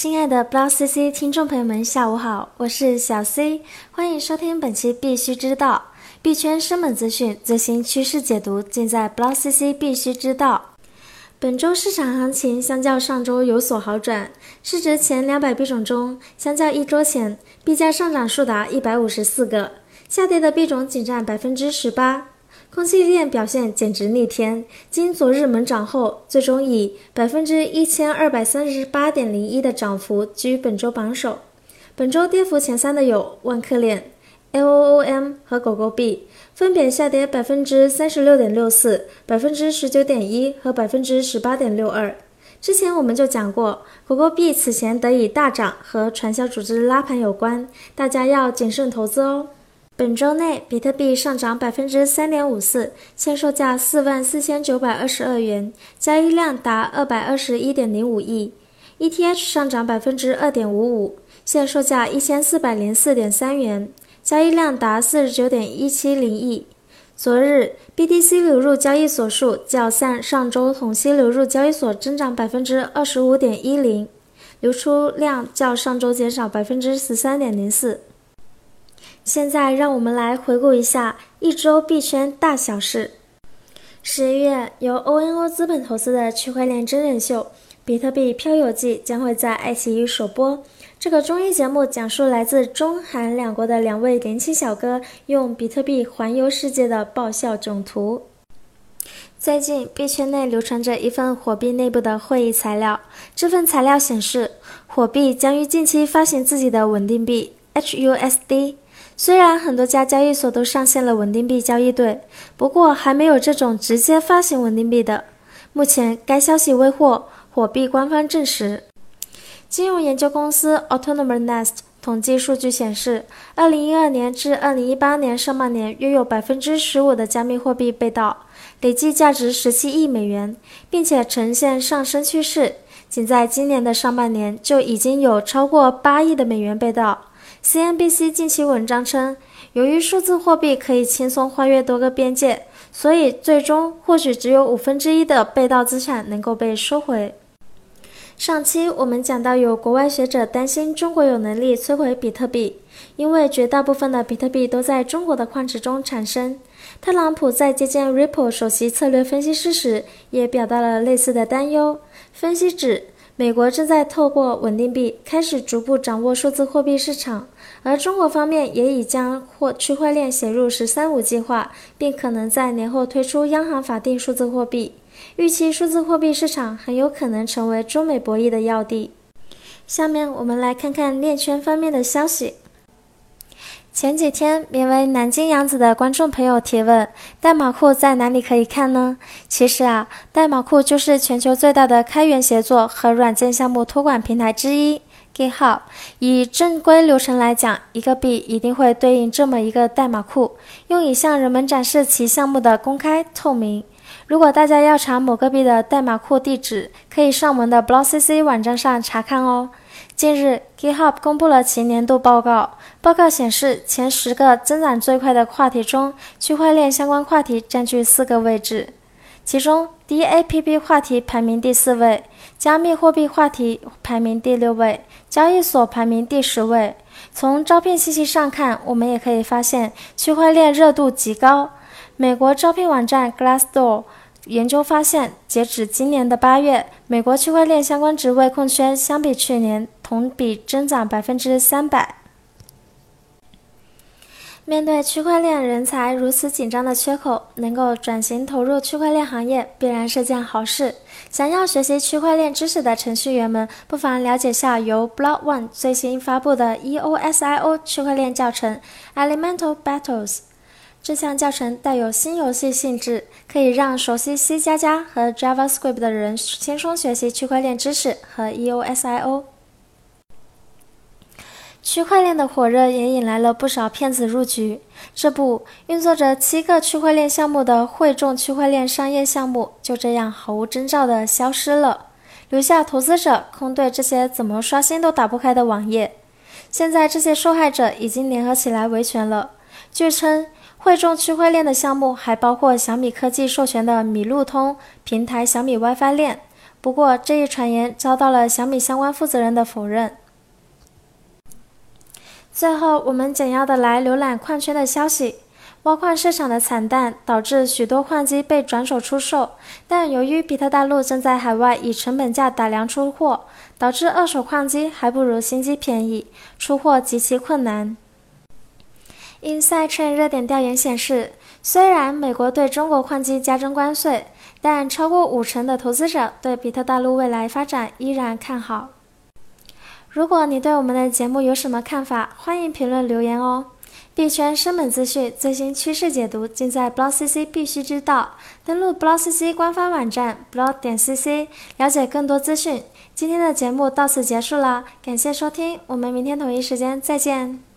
亲爱的 Block CC 听众朋友们，下午好，我是小 C，欢迎收听本期必须知道币圈生猛资讯、最新趋势解读，尽在 Block CC 必须知道。本周市场行情相较上周有所好转，市值前两百币种中，相较一周前，币价上涨数达一百五十四个，下跌的币种仅占百分之十八。空气链表现简直逆天，经昨日猛涨后，最终以百分之一千二百三十八点零一的涨幅居本周榜首。本周跌幅前三的有万科链、LOOM 和狗狗币，分别下跌百分之三十六点六四、百分之十九点一和百分之十八点六二。之前我们就讲过，狗狗币此前得以大涨和传销组织拉盘有关，大家要谨慎投资哦。本周内，比特币上涨百分之三点五四，现售价四万四千九百二十二元，交易量达二百二十一点零五亿。ETH 上涨百分之二点五五，现售价一千四百零四点三元，交易量达四十九点一七零亿。昨日，BTC 流入交易所数较上上周同期流入交易所增长百分之二十五点一零，流出量较上周减少百分之十三点零四。现在让我们来回顾一下一周币圈大小事。十一月，由 ONO 资本投资的区块链真人秀《比特币漂游记》将会在爱奇艺首播。这个综艺节目讲述来自中韩两国的两位年轻小哥用比特币环游世界的爆笑囧途。最近，币圈内流传着一份火币内部的会议材料。这份材料显示，火币将于近期发行自己的稳定币 HUSD。虽然很多家交易所都上线了稳定币交易对，不过还没有这种直接发行稳定币的。目前该消息未获火币官方证实。金融研究公司 Autonomous Nest 统计数据显示，二零一二年至二零一八年上半年约有百分之十五的加密货币被盗，累计价值十七亿美元，并且呈现上升趋势。仅在今年的上半年就已经有超过八亿的美元被盗。CNBC 近期文章称，由于数字货币可以轻松跨越多个边界，所以最终或许只有五分之一的被盗资产能够被收回。上期我们讲到，有国外学者担心中国有能力摧毁比特币，因为绝大部分的比特币都在中国的矿池中产生。特朗普在接见 Ripple 首席策略分析师时，也表达了类似的担忧。分析指。美国正在透过稳定币开始逐步掌握数字货币市场，而中国方面也已将或区块链写入“十三五”计划，并可能在年后推出央行法定数字货币。预期数字货币市场很有可能成为中美博弈的要地。下面我们来看看链圈方面的消息。前几天，名为南京杨子的观众朋友提问：代码库在哪里可以看呢？其实啊，代码库就是全球最大的开源协作和软件项目托管平台之一 ——GitHub。以正规流程来讲，一个币一定会对应这么一个代码库，用以向人们展示其项目的公开透明。如果大家要查某个币的代码库地址，可以上我们的 BlockCC 网站上查看哦。近日，GitHub 公布了其年度报告。报告显示，前十个增长最快的话题中，区块链相关话题占据四个位置。其中，DAPP 话题排名第四位，加密货币话题排名第六位，交易所排名第十位。从招聘信息上看，我们也可以发现区块链热度极高。美国招聘网站 Glassdoor。研究发现，截止今年的八月，美国区块链相关职位空缺相比去年同比增长百分之三百。面对区块链人才如此紧张的缺口，能够转型投入区块链行业必然是件好事。想要学习区块链知识的程序员们，不妨了解下由 Block One 最新发布的 EOSIO 区块链教程 Elemental Battles。这项教程带有新游戏性质，可以让熟悉 C 加加和 JavaScript 的人轻松学习区块链知识和 EOSIO。区块链的火热也引来了不少骗子入局。这部运作着七个区块链项目的汇众区块链商业项目就这样毫无征兆地消失了，留下投资者空对这些怎么刷新都打不开的网页。现在这些受害者已经联合起来维权了。据称。汇众区块链的项目还包括小米科技授权的米路通平台、小米 WiFi 链、不过这一传言遭到了小米相关负责人的否认。最后，我们简要的来浏览矿圈的消息。挖矿市场的惨淡导致许多矿机被转手出售，但由于比特大陆正在海外以成本价打量出货，导致二手矿机还不如新机便宜，出货极其困难。Inside 热点调研显示，虽然美国对中国矿机加征关税，但超过五成的投资者对比特大陆未来发展依然看好。如果你对我们的节目有什么看法，欢迎评论留言哦。币圈生猛资讯、最新趋势解读，尽在 BlockCC 必须知道。登录 BlockCC 官方网站 block 点 cc，了解更多资讯。今天的节目到此结束了，感谢收听，我们明天同一时间再见。